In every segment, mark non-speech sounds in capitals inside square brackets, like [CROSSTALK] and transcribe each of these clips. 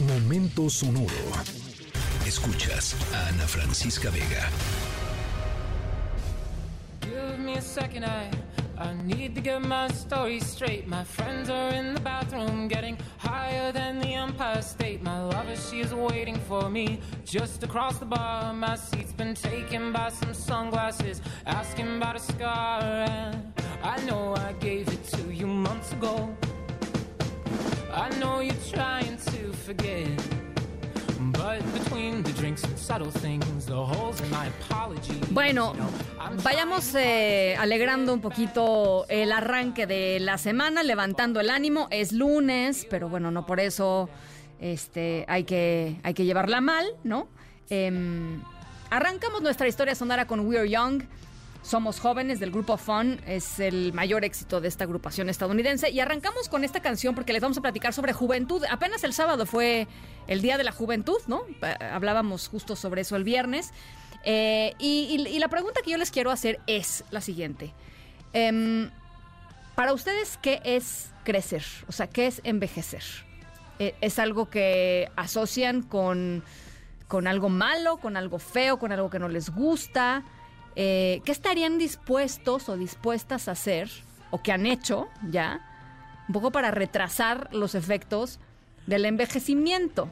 Momento sonoro. Escuchas a Ana Francisca Vega. Give me a second, I, I need to get my story straight. My friends are in the bathroom getting higher than the Empire State. My lover, she is waiting for me just across the bar. My seat's been taken by some sunglasses, asking about a scar. And I know Bueno, vayamos eh, alegrando un poquito el arranque de la semana, levantando el ánimo. Es lunes, pero bueno, no por eso este, hay, que, hay que llevarla mal, ¿no? Em, arrancamos nuestra historia sonora con We're Young. Somos jóvenes del grupo Fun, es el mayor éxito de esta agrupación estadounidense. Y arrancamos con esta canción porque les vamos a platicar sobre juventud. Apenas el sábado fue el Día de la Juventud, ¿no? Eh, Hablábamos justo sobre eso el viernes. Eh, y, la pregunta que yo les quiero hacer es la siguiente. Em, para ustedes, ¿qué es crecer? O sea, ¿qué es envejecer? Eh, ¿Es algo que asocian con, con algo malo, con algo feo, con algo que no les gusta? Eh, ¿Qué estarían dispuestos o dispuestas a hacer, o que han hecho ya, un poco para retrasar los efectos del envejecimiento?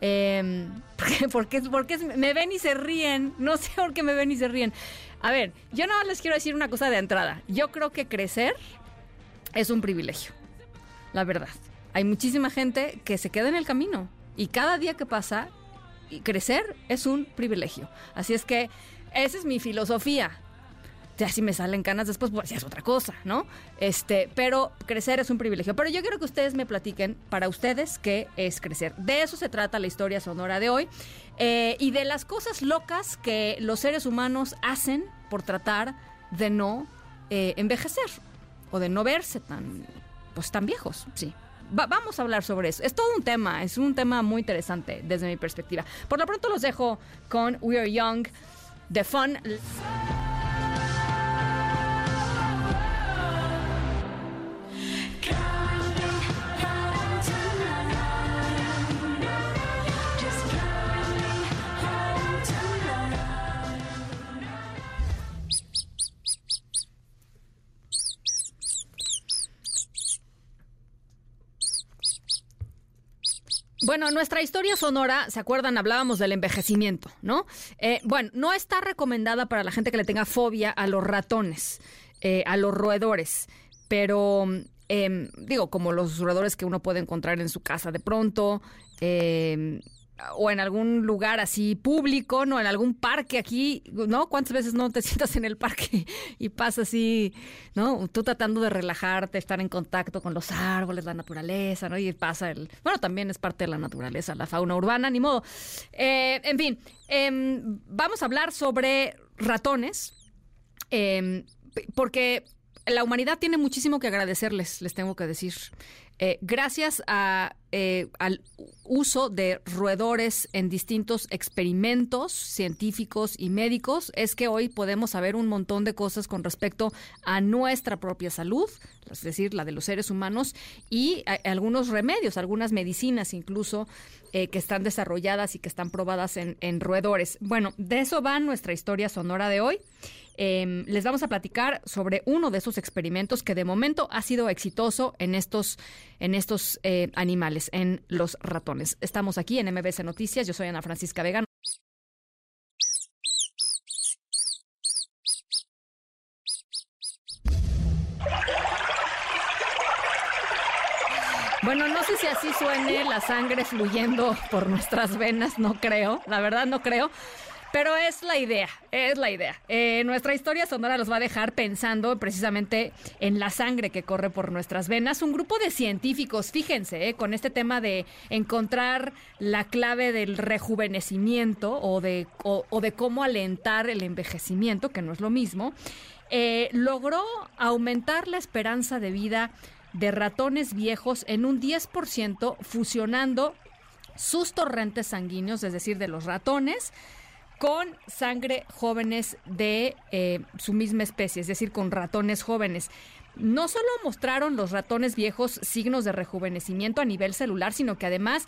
[LAUGHS] Porque, porque me ven y se ríen. No sé por qué me ven y se ríen. A ver, yo nada más les quiero decir una cosa de entrada. Yo creo que crecer es un privilegio. La verdad. Hay muchísima gente que se queda en el camino. Y cada día que pasa, crecer es un privilegio. Así es que esa es mi filosofía. Ya si me salen canas después, pues ya es otra cosa, ¿no? Este, pero crecer es un privilegio. Pero yo quiero que ustedes me platiquen para ustedes qué es crecer. De eso se trata la historia sonora de hoy. Eh, y de las cosas locas que los seres humanos hacen por tratar de no eh, envejecer o de no verse tan, pues, tan viejos, sí. Va- vamos a hablar sobre eso. Es todo un tema, es un tema muy interesante desde mi perspectiva. Por lo pronto los dejo con We Are Young, The Fun. Bueno, nuestra historia sonora, ¿se acuerdan? Hablábamos del envejecimiento, ¿no? Eh, bueno, no está recomendada para la gente que le tenga fobia a los ratones, eh, a los roedores, pero em, digo, como los roedores que uno puede encontrar en su casa de pronto, em, o en algún lugar así público, ¿no? En algún parque aquí, ¿no? ¿Cuántas veces no te [LAUGHS] sientas en el parque y pasa así, ¿no? Tú tratando de relajarte, estar en contacto con los árboles, la naturaleza, ¿no? Y pasa el... Bueno, también es parte de la naturaleza, la fauna urbana, ni modo. Eh, en fin, em, vamos a hablar sobre ratones, em, porque la humanidad tiene muchísimo que agradecerles, les tengo que decir. Eh, gracias a, eh, al uso de roedores en distintos experimentos científicos y médicos, es que hoy podemos saber un montón de cosas con respecto a nuestra propia salud, es decir, la de los seres humanos, y algunos remedios, algunas medicinas incluso eh, que están desarrolladas y que están probadas en, en roedores. Bueno, de eso va nuestra historia sonora de hoy. Eh, les vamos a platicar sobre uno de esos experimentos que de momento ha sido exitoso en estos, en estos eh, animales, en los ratones. Estamos aquí en MBC Noticias. Yo soy Ana Francisca Vega. Bueno, no sé si así suene la sangre fluyendo por nuestras venas, no creo, la verdad no creo. Pero es la idea, es la idea. Eh, nuestra historia sonora los va a dejar pensando precisamente en la sangre que corre por nuestras venas. Un grupo de científicos, fíjense, eh, con este tema de encontrar la clave del rejuvenecimiento o de, cómo alentar el envejecimiento, que no es lo mismo, eh, logró aumentar la esperanza de vida de ratones viejos en un 10%, fusionando sus torrentes sanguíneos, es decir, de los ratones, con sangre jóvenes de eh, su misma especie, es decir, con ratones jóvenes. no solo mostraron los ratones viejos signos de rejuvenecimiento a nivel celular, sino que además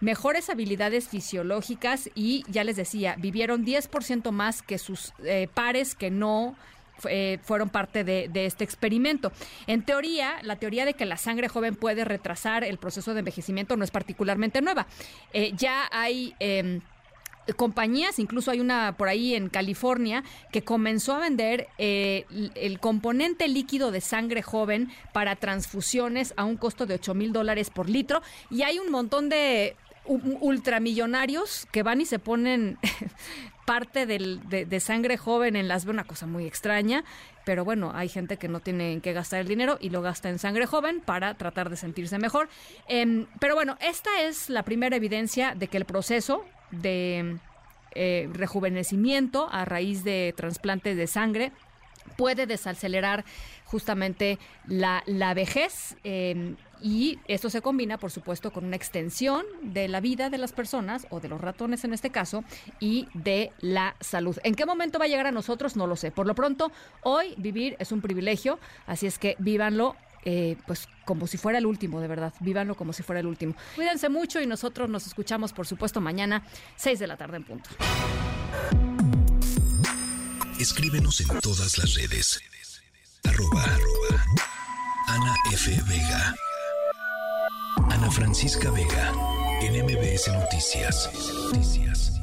mejores habilidades fisiológicas y, ya les decía, vivieron 10% más que sus eh, pares que no eh, fueron parte de, este experimento. En teoría, la teoría de que la sangre joven puede retrasar el proceso de envejecimiento no es particularmente nueva. Ya hay... Em, compañías, incluso hay una por ahí en California que comenzó a vender eh, el componente líquido de sangre joven para transfusiones a un costo de 8 mil dólares por litro y hay un montón de ultramillonarios que van y se ponen [LAUGHS] parte de, sangre joven en las una cosa muy extraña, pero bueno, hay gente que no tiene que gastar el dinero y lo gasta en sangre joven para tratar de sentirse mejor. Em, pero bueno, esta es la primera evidencia de que el proceso de eh, rejuvenecimiento a raíz de trasplantes de sangre puede desacelerar justamente la, vejez em, y esto se combina, por supuesto, con una extensión de la vida de las personas o de los ratones en este caso y de la salud. ¿En qué momento va a llegar a nosotros? No lo sé. Por lo pronto, hoy vivir es un privilegio, así es que vívanlo eh, pues como si fuera el último, de verdad. Vívanlo como si fuera el último. Cuídense mucho y nosotros nos escuchamos, por supuesto, mañana, 6 de la tarde en punto. Escríbenos en todas las redes. Arroba, Ana F. Vega. Ana Francisca Vega. En MBS. Noticias.